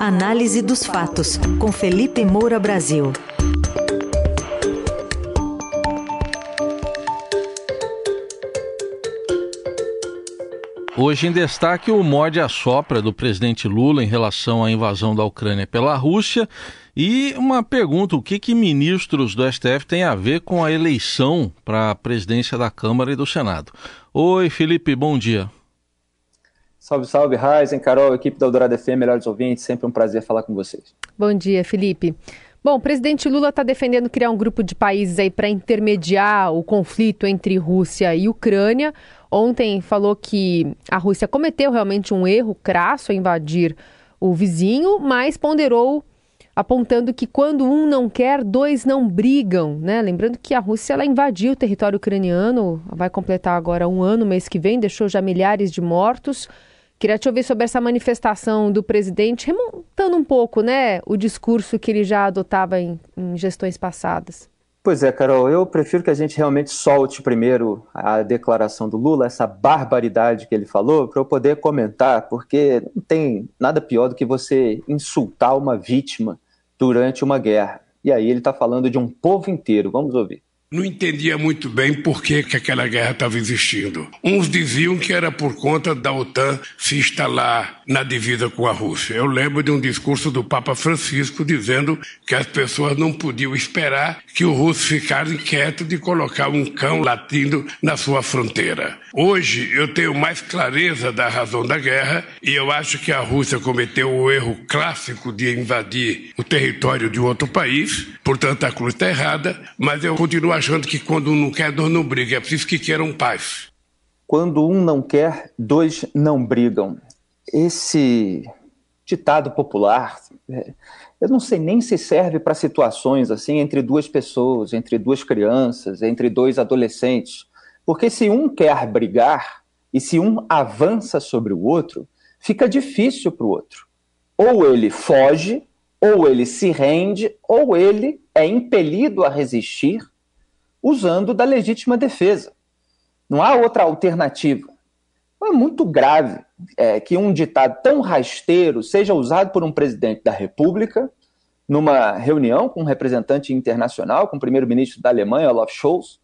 Análise dos fatos, com Felipe Moura Brasil. Hoje em destaque o morde a sopra do presidente Lula em relação à invasão da Ucrânia pela Rússia e uma pergunta: o que, que ministros do STF têm a ver com a eleição para a presidência da Câmara e do Senado? Oi, Felipe, bom dia. Salve, salve, Raizen, Carol, equipe da Eldorado FM, melhores ouvintes, sempre um prazer falar com vocês. Bom dia, Felipe. Bom, o presidente Lula está defendendo criar um grupo de países aí para intermediar o conflito entre Rússia e Ucrânia. Ontem falou que a Rússia cometeu realmente um erro crasso ao invadir o vizinho, mas ponderou apontando que quando um não quer, dois não brigam, né? Lembrando que a Rússia ela invadiu o território ucraniano, vai completar agora um ano, mês que vem, deixou já milhares de mortos. Queria te ouvir sobre essa manifestação do presidente, remontando um pouco, né, o discurso que ele já adotava em, em gestões passadas. Pois é, Carol, eu prefiro que a gente realmente solte primeiro a declaração do Lula, essa barbaridade que ele falou, para eu poder comentar, porque não tem nada pior do que você insultar uma vítima durante uma guerra. E aí ele está falando de um povo inteiro. Vamos ouvir não entendia muito bem por que, que aquela guerra estava existindo. Uns diziam que era por conta da OTAN se instalar na divisa com a Rússia. Eu lembro de um discurso do Papa Francisco dizendo que as pessoas não podiam esperar que o russo ficasse quieto de colocar um cão latindo na sua fronteira. Hoje eu tenho mais clareza da razão da guerra e eu acho que a Rússia cometeu o erro clássico de invadir o território de outro país, portanto a cruz está errada, mas eu continuo achando que quando um não quer, dois não brigam. É preciso que queiram paz. Quando um não quer, dois não brigam. Esse ditado popular, é, eu não sei nem se serve para situações assim entre duas pessoas, entre duas crianças, entre dois adolescentes. Porque se um quer brigar e se um avança sobre o outro, fica difícil para o outro. Ou ele foge, ou ele se rende, ou ele é impelido a resistir, usando da legítima defesa. Não há outra alternativa. É muito grave é, que um ditado tão rasteiro seja usado por um presidente da República numa reunião com um representante internacional, com o primeiro-ministro da Alemanha, Olaf Scholz,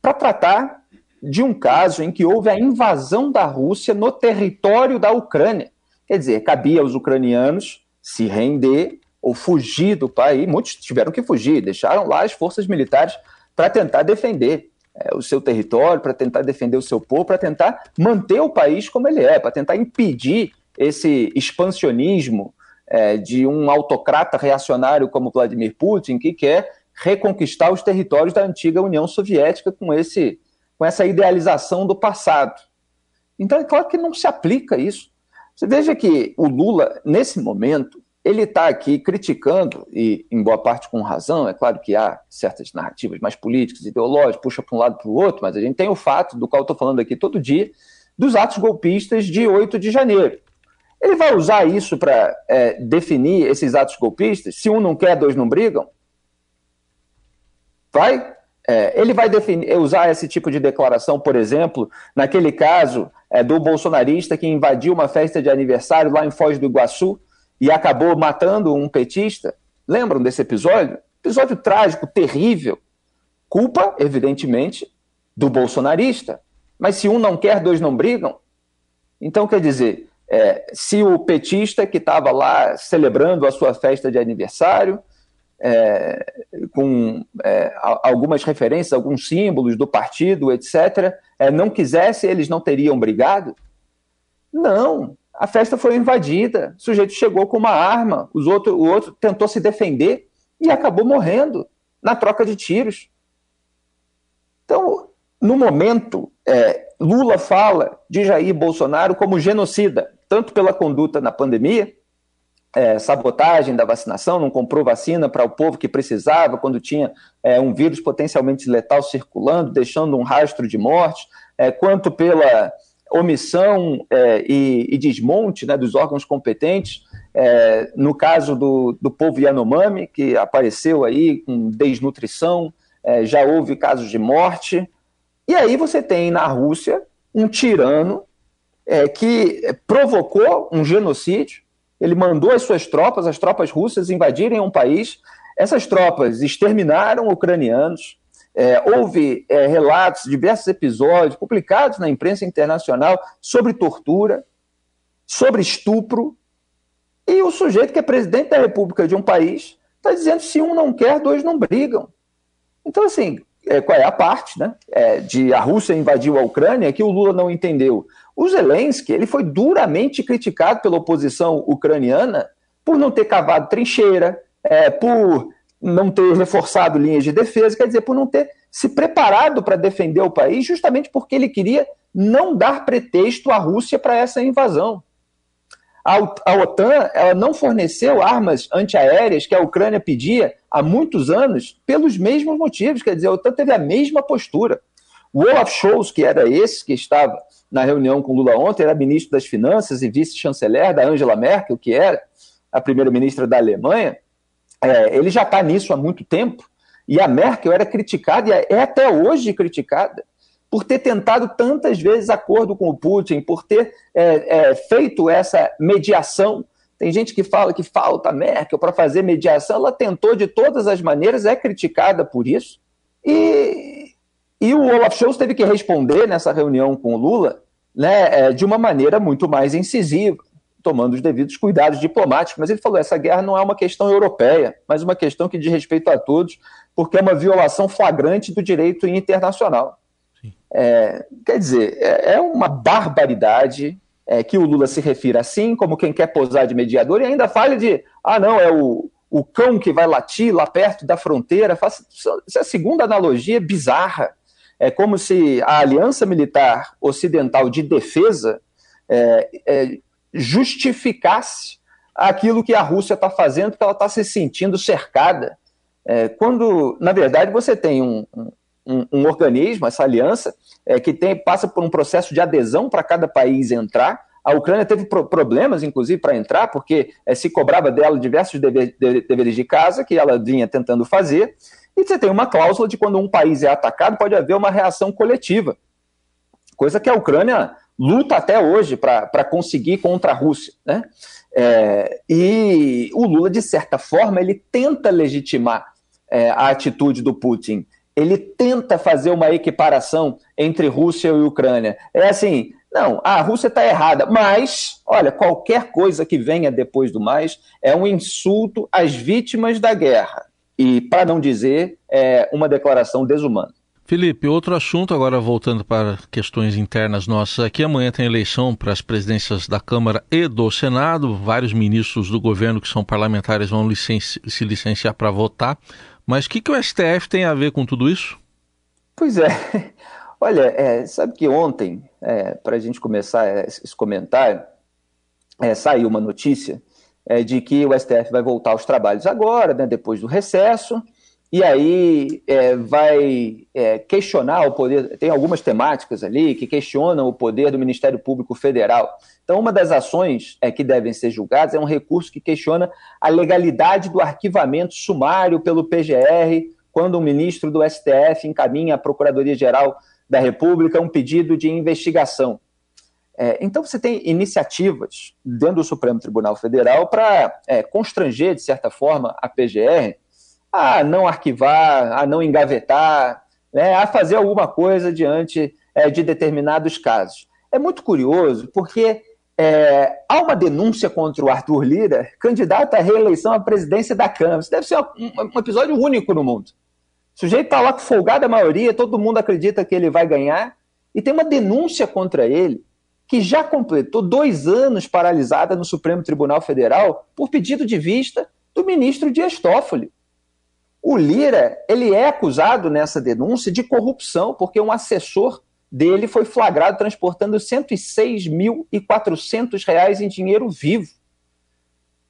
para tratar de um caso em que houve a invasão da Rússia no território da Ucrânia. Quer dizer, cabia aos ucranianos se render ou fugir do país. Muitos tiveram que fugir, deixaram lá as forças militares para tentar defender é, o seu território, para tentar defender o seu povo, para tentar manter o país como ele é, para tentar impedir esse expansionismo é, de um autocrata reacionário como Vladimir Putin, que quer reconquistar os territórios da antiga União Soviética com, esse, com essa idealização do passado. Então, é claro que não se aplica isso. Você veja que o Lula, nesse momento, ele está aqui criticando, e em boa parte com razão, é claro que há certas narrativas mais políticas, ideológicas, puxa para um lado para o outro, mas a gente tem o fato, do qual estou falando aqui todo dia, dos atos golpistas de 8 de janeiro. Ele vai usar isso para é, definir esses atos golpistas? Se um não quer, dois não brigam? Vai? É, ele vai definir, usar esse tipo de declaração, por exemplo, naquele caso é, do bolsonarista que invadiu uma festa de aniversário lá em Foz do Iguaçu, e acabou matando um petista. Lembram desse episódio? Episódio trágico, terrível. Culpa, evidentemente, do bolsonarista. Mas se um não quer, dois não brigam. Então, quer dizer, é, se o petista que estava lá celebrando a sua festa de aniversário, é, com é, algumas referências, alguns símbolos do partido, etc., é, não quisesse, eles não teriam brigado? Não, a festa foi invadida, o sujeito chegou com uma arma, os outro, o outro tentou se defender e acabou morrendo na troca de tiros. Então, no momento, é, Lula fala de Jair Bolsonaro como genocida, tanto pela conduta na pandemia, é, sabotagem da vacinação, não comprou vacina para o povo que precisava, quando tinha é, um vírus potencialmente letal circulando, deixando um rastro de morte, é, quanto pela omissão é, e, e, desmonte né, dos órgãos competentes, é, no caso do, do povo Yanomami, que apareceu aí com desnutrição, é, já houve casos de morte, e aí você tem na Rússia um tirano é, que provocou um genocídio, ele mandou as suas tropas, as tropas russas, invadirem um país. Essas tropas exterminaram ucranianos. É, houve é, relatos, diversos episódios publicados na imprensa internacional sobre tortura, sobre estupro. E o sujeito que é presidente da República de um país está dizendo se um não quer, dois não brigam. Então, assim, é, qual é a parte né, é, de a Rússia invadiu a Ucrânia que o Lula não entendeu? O Zelensky ele foi duramente criticado pela oposição ucraniana por não ter cavado trincheira, é, por não ter reforçado linhas de defesa, quer dizer, por não ter se preparado para defender o país, justamente porque ele queria não dar pretexto à Rússia para essa invasão. A, OTAN ela não forneceu armas antiaéreas que a Ucrânia pedia há muitos anos pelos mesmos motivos. Quer dizer, a OTAN teve a mesma postura. O Olaf Scholz, que era esse que estava na reunião com Lula ontem, era ministro das Finanças e vice-chanceler da Angela Merkel, que era a primeira-ministra da Alemanha, é, ele já está nisso há muito tempo, e a Merkel era criticada, e é até hoje criticada, por ter tentado tantas vezes acordo com o Putin, por ter é, é, feito essa mediação. Tem gente que fala que falta Merkel para fazer mediação, ela tentou de todas as maneiras, é criticada por isso. E, e o Olaf Scholz teve que responder nessa reunião com o Lula né, é, de uma maneira muito mais incisiva, tomando os devidos cuidados diplomáticos. Mas ele falou: essa guerra não é uma questão europeia, mas uma questão que diz respeito a todos, porque é uma violação flagrante do direito internacional. É, quer dizer, é, é uma barbaridade é, que o Lula se refira assim, como quem quer posar de mediador, e ainda fale de, ah, não, é o, o cão que vai latir lá perto da fronteira. Faça, isso é a segunda analogia bizarra. É como se a aliança militar ocidental de defesa é, é, justificasse aquilo que a Rússia está fazendo, porque ela está se sentindo cercada. É, quando, na verdade, você tem um, um, um organismo, essa aliança, é, que tem, passa por um processo de adesão para cada país entrar. A Ucrânia teve pro problemas, inclusive, para entrar, porque é, se cobrava dela diversos dever, de, deveres de casa que ela vinha tentando fazer. E você tem uma cláusula de quando um país é atacado, pode haver uma reação coletiva. Coisa que a Ucrânia luta até hoje para conseguir contra a Rússia. Né? É, e o Lula, de certa forma, ele tenta legitimar é, a atitude do Putin ele tenta fazer uma equiparação entre Rússia e Ucrânia. É assim, não, a Rússia está errada, mas, olha, qualquer coisa que venha depois do mais é um insulto às vítimas da guerra. E, para não dizer, é uma declaração desumana. Felipe, outro assunto, agora voltando para questões internas nossas aqui. Amanhã tem eleição para as presidências da Câmara e do Senado. Vários ministros do governo que são parlamentares vão licenci se licenciar para votar. Mas o que, que o STF tem a ver com tudo isso? Pois é. Olha, é, sabe que ontem, é, para a gente começar esse comentário, é, saiu uma notícia é, de que o STF vai voltar aos trabalhos agora, né, depois do recesso, e aí é, vai é, questionar o poder. Tem algumas temáticas ali que questionam o poder do Ministério Público Federal. Então, uma das ações é, que devem ser julgadas é um recurso que questiona a legalidade do arquivamento sumário pelo PGR quando um ministro do STF encaminha à Procuradoria-Geral da República um pedido de investigação. É, então, você tem iniciativas dentro do Supremo Tribunal Federal para é, constranger, de certa forma, a PGR a não arquivar, a não engavetar, né, a fazer alguma coisa diante é, de determinados casos. É muito curioso, porque é, há uma denúncia contra o Arthur Lira, candidato à reeleição à presidência da Câmara. Isso deve ser um, um episódio único no mundo. O sujeito está lá com folgada maioria, todo mundo acredita que ele vai ganhar, e tem uma denúncia contra ele, que já completou dois anos paralisada no Supremo Tribunal Federal por pedido de vista do ministro Dias Toffoli. O Lira, ele é acusado nessa denúncia de corrupção, porque um assessor dele foi flagrado transportando 106.400 reais em dinheiro vivo.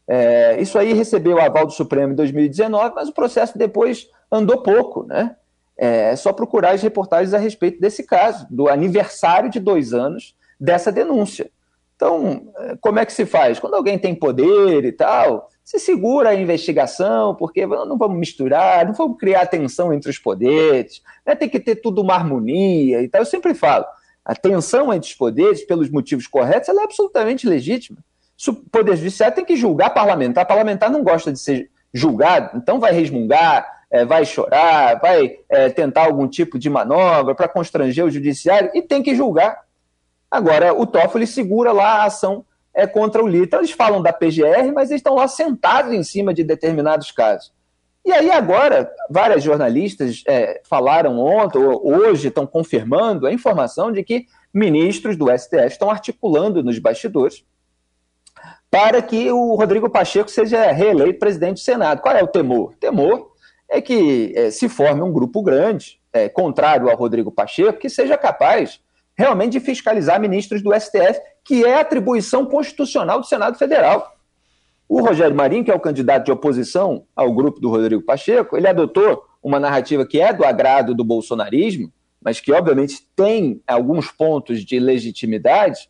É, isso aí recebeu o aval do Supremo em 2019, mas o processo depois andou pouco, né? É só procurar as reportagens a respeito desse caso, do aniversário de dois anos dessa denúncia. Então, é, como é que se faz? Quando alguém tem poder e tal, se segura a investigação, porque não vamos misturar, não vamos criar tensão entre os poderes, né? tem que ter tudo uma harmonia e tal. Eu sempre falo, a tensão entre os poderes, pelos motivos corretos, ela é absolutamente legítima. O Poder Judiciário tem que julgar parlamentar. Parlamentar não gosta de ser julgado, então vai resmungar, é, vai chorar, vai é, tentar algum tipo de manobra para constranger o Judiciário e tem que julgar. Agora, o Toffoli segura lá a ação é, contra o Lira. Eles falam da PGR, mas eles estão lá sentados em cima de determinados casos. E aí, agora, várias jornalistas é, falaram ontem, ou hoje, estão confirmando a informação de que ministros do STF estão articulando nos bastidores para que o Rodrigo Pacheco seja reeleito presidente do Senado. Qual é o temor? Temor é que é, se forme um grupo grande, é, contrário ao Rodrigo Pacheco, que seja capaz realmente de fiscalizar ministros do STF, que é atribuição constitucional do Senado Federal. O Rogério Marinho, que é o candidato de oposição ao grupo do Rodrigo Pacheco, ele adotou uma narrativa que é do agrado do bolsonarismo, mas que obviamente tem alguns pontos de legitimidade,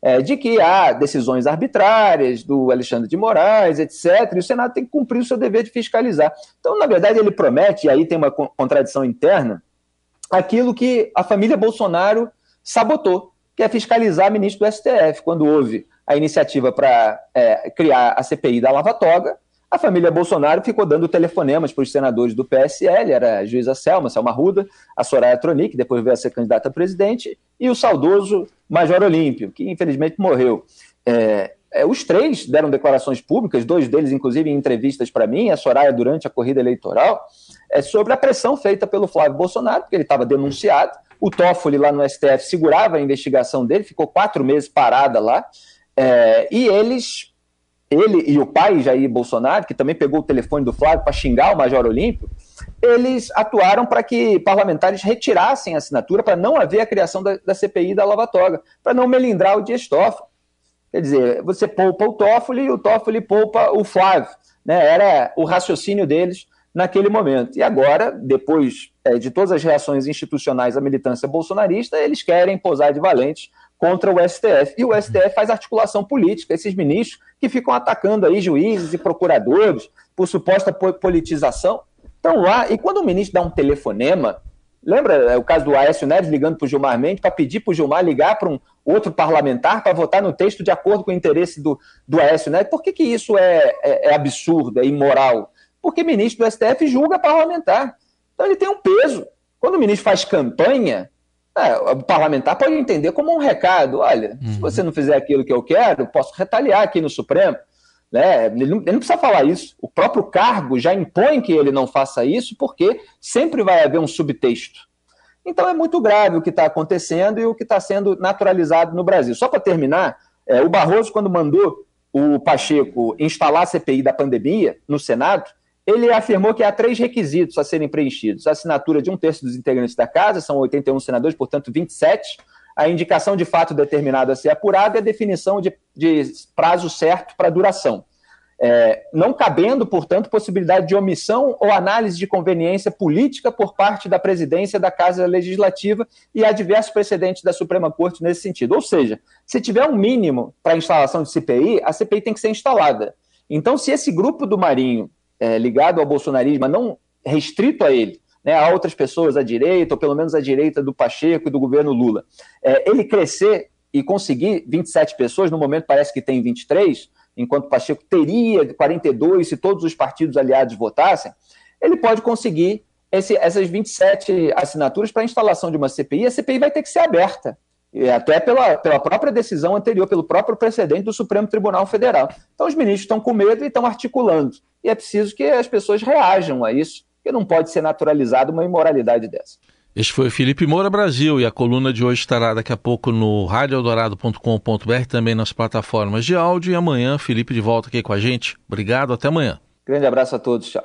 é, de que há decisões arbitrárias do Alexandre de Moraes, etc., e o Senado tem que cumprir o seu dever de fiscalizar. Então, na verdade, ele promete, e aí tem uma contradição interna, aquilo que a família Bolsonaro sabotou, que é fiscalizar ministro do STF. Quando houve a iniciativa para é, criar a CPI da Lava Toga, a família Bolsonaro ficou dando telefonemas para os senadores do PSL, era a juíza Selma, Selma Ruda, a Soraya Tronic, que depois veio a ser candidata a presidente, e o saudoso Major Olímpio, que infelizmente morreu. É, é, os três deram declarações públicas, dois deles, inclusive, em entrevistas para mim, a Soraya durante a corrida eleitoral, é, sobre a pressão feita pelo Flávio Bolsonaro, porque ele estava denunciado. O Toffoli, lá no STF, segurava a investigação dele, ficou quatro meses parada lá, é, e eles ele e o pai, Jair Bolsonaro, que também pegou o telefone do Flávio para xingar o Major Olímpio, eles atuaram para que parlamentares retirassem a assinatura para não haver a criação da, da CPI da Lava Toga, para não melindrar o Dias Toffoli. Quer dizer, você poupa o Toffoli e o Toffoli poupa o Flávio. Né? Era o raciocínio deles naquele momento. E agora, depois é, de todas as reações institucionais à militância bolsonarista, eles querem posar de valentes contra o STF. E o STF faz articulação política, esses ministros que ficam atacando aí juízes e procuradores por suposta politização. Estão lá, e quando o ministro dá um telefonema, lembra é, o caso do Aécio Neves ligando para o Gilmar Mendes para pedir para o Gilmar ligar para um outro parlamentar para votar no texto de acordo com o interesse do, do Aécio Neves? Por que, que isso é, é, é absurdo, é imoral? Porque ministro do STF julga parlamentar. Então ele tem um peso. Quando o ministro faz campanha, é, o parlamentar pode entender como um recado: olha, uhum. se você não fizer aquilo que eu quero, posso retaliar aqui no Supremo. Né? Ele, não, ele não precisa falar isso. O próprio cargo já impõe que ele não faça isso, porque sempre vai haver um subtexto. Então é muito grave o que está acontecendo e o que está sendo naturalizado no Brasil. Só para terminar, é, o Barroso, quando mandou o Pacheco instalar a CPI da pandemia no Senado, ele afirmou que há três requisitos a serem preenchidos: a assinatura de um terço dos integrantes da casa, são 81 senadores, portanto 27, a indicação de fato determinado a ser apurado e a definição de, de prazo certo para duração. É, não cabendo, portanto, possibilidade de omissão ou análise de conveniência política por parte da presidência da Casa Legislativa e há diversos precedentes da Suprema Corte nesse sentido. Ou seja, se tiver um mínimo para a instalação de CPI, a CPI tem que ser instalada. Então, se esse grupo do Marinho é, ligado ao bolsonarismo, mas não restrito a ele, né, a outras pessoas à direita, ou pelo menos à direita do Pacheco e do governo Lula, é, ele crescer e conseguir 27 pessoas, no momento parece que tem 23, enquanto Pacheco teria 42 se todos os partidos aliados votassem, ele pode conseguir esse, essas 27 assinaturas para a instalação de uma CPI. A CPI vai ter que ser aberta até pela, pela própria decisão anterior, pelo próprio precedente do Supremo Tribunal Federal. Então, os ministros estão com medo e estão articulando. E é preciso que as pessoas reajam a isso, porque não pode ser naturalizada uma imoralidade dessa. Este foi Felipe Moura Brasil e a coluna de hoje estará daqui a pouco no radioeldorado.com.br, também nas plataformas de áudio. E amanhã, Felipe de volta aqui com a gente. Obrigado, até amanhã. Grande abraço a todos, tchau.